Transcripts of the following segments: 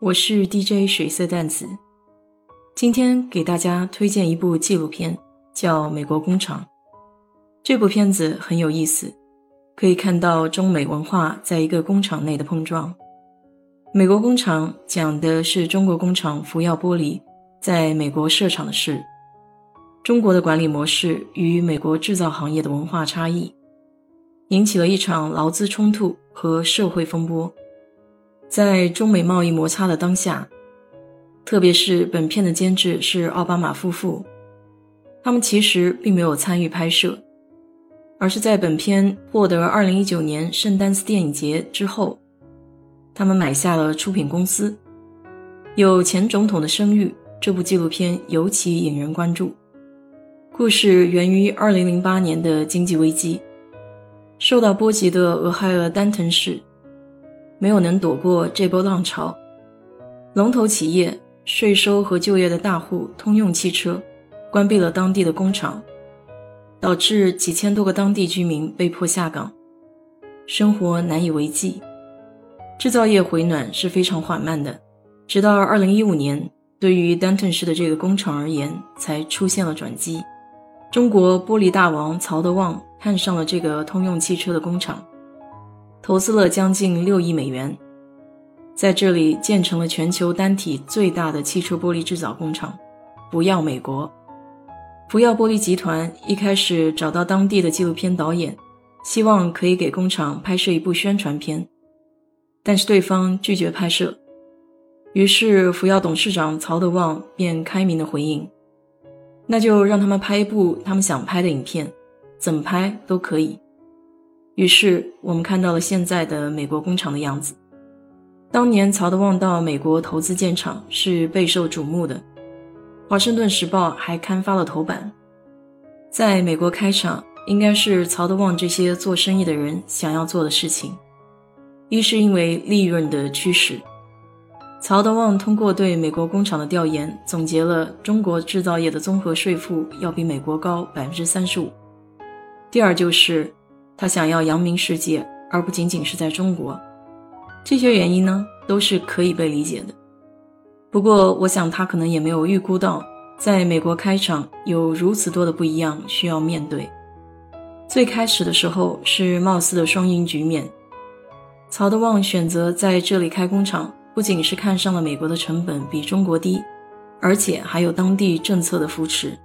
我是 DJ 水色淡子，今天给大家推荐一部纪录片，叫《美国工厂》。这部片子很有意思，可以看到中美文化在一个工厂内的碰撞。《美国工厂》讲的是中国工厂福耀玻璃在美国设厂的事，中国的管理模式与美国制造行业的文化差异，引起了一场劳资冲突和社会风波。在中美贸易摩擦的当下，特别是本片的监制是奥巴马夫妇，他们其实并没有参与拍摄，而是在本片获得2019年圣丹斯电影节之后，他们买下了出品公司。有前总统的声誉，这部纪录片尤其引人关注。故事源于2008年的经济危机，受到波及的俄亥俄丹腾市。没有能躲过这波浪潮，龙头企业、税收和就业的大户通用汽车关闭了当地的工厂，导致几千多个当地居民被迫下岗，生活难以为继。制造业回暖是非常缓慢的，直到2015年，对于丹顿市的这个工厂而言，才出现了转机。中国玻璃大王曹德旺看上了这个通用汽车的工厂。投资了将近六亿美元，在这里建成了全球单体最大的汽车玻璃制造工厂。不要美国，福耀玻璃集团一开始找到当地的纪录片导演，希望可以给工厂拍摄一部宣传片，但是对方拒绝拍摄。于是福耀董事长曹德旺便开明的回应：“那就让他们拍一部他们想拍的影片，怎么拍都可以。”于是，我们看到了现在的美国工厂的样子。当年曹德旺到美国投资建厂是备受瞩目的，《华盛顿时报》还刊发了头版。在美国开厂，应该是曹德旺这些做生意的人想要做的事情。一是因为利润的驱使，曹德旺通过对美国工厂的调研，总结了中国制造业的综合税负要比美国高百分之三十五。第二就是。他想要扬名世界，而不仅仅是在中国。这些原因呢，都是可以被理解的。不过，我想他可能也没有预估到，在美国开厂有如此多的不一样需要面对。最开始的时候是貌似的双赢局面。曹德旺选择在这里开工厂，不仅是看上了美国的成本比中国低，而且还有当地政策的扶持，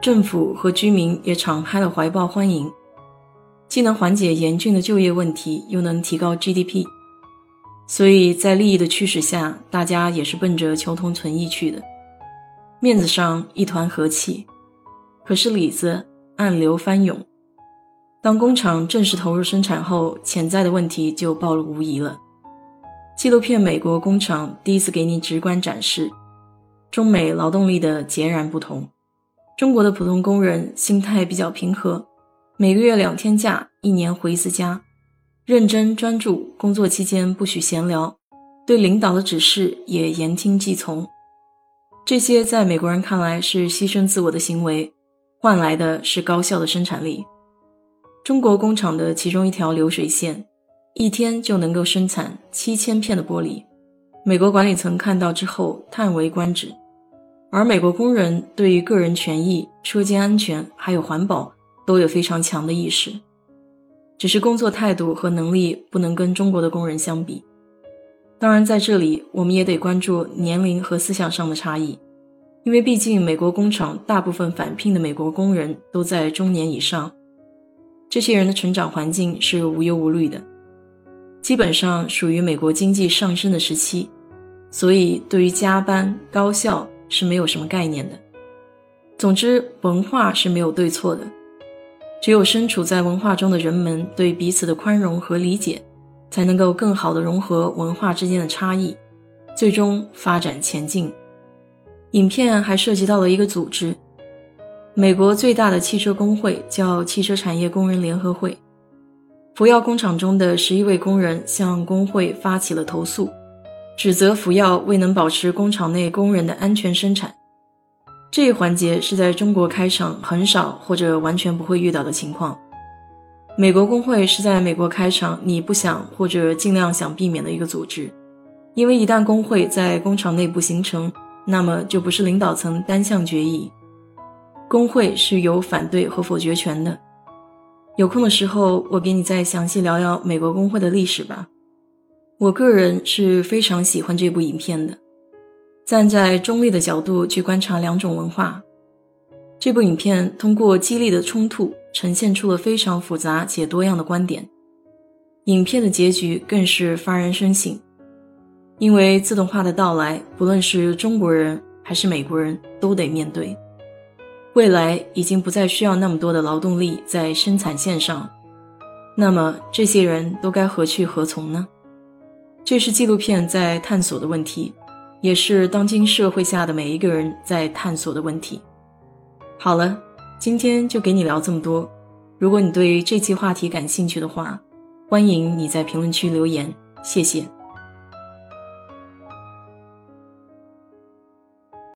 政府和居民也敞开了怀抱欢迎。既能缓解严峻的就业问题，又能提高 GDP，所以在利益的驱使下，大家也是奔着求同存异去的。面子上一团和气，可是里子暗流翻涌。当工厂正式投入生产后，潜在的问题就暴露无遗了。纪录片《美国工厂》第一次给你直观展示中美劳动力的截然不同。中国的普通工人心态比较平和。每个月两天假，一年回一次家，认真专注工作期间不许闲聊，对领导的指示也言听计从。这些在美国人看来是牺牲自我的行为，换来的是高效的生产力。中国工厂的其中一条流水线，一天就能够生产七千片的玻璃。美国管理层看到之后叹为观止，而美国工人对于个人权益、车间安全还有环保。都有非常强的意识，只是工作态度和能力不能跟中国的工人相比。当然，在这里我们也得关注年龄和思想上的差异，因为毕竟美国工厂大部分返聘的美国工人都在中年以上，这些人的成长环境是无忧无虑的，基本上属于美国经济上升的时期，所以对于加班高效是没有什么概念的。总之，文化是没有对错的。只有身处在文化中的人们对彼此的宽容和理解，才能够更好的融合文化之间的差异，最终发展前进。影片还涉及到了一个组织，美国最大的汽车工会叫汽车产业工人联合会。福耀工厂中的十一位工人向工会发起了投诉，指责福耀未能保持工厂内工人的安全生产。这一环节是在中国开厂很少或者完全不会遇到的情况。美国工会是在美国开厂你不想或者尽量想避免的一个组织，因为一旦工会在工厂内部形成，那么就不是领导层单向决议，工会是有反对和否决权的。有空的时候，我给你再详细聊聊美国工会的历史吧。我个人是非常喜欢这部影片的。站在中立的角度去观察两种文化，这部影片通过激烈的冲突。呈现出了非常复杂且多样的观点。影片的结局更是发人深省，因为自动化的到来，不论是中国人还是美国人都得面对。未来已经不再需要那么多的劳动力在生产线上，那么这些人都该何去何从呢？这是纪录片在探索的问题，也是当今社会下的每一个人在探索的问题。好了。今天就给你聊这么多。如果你对这期话题感兴趣的话，欢迎你在评论区留言，谢谢。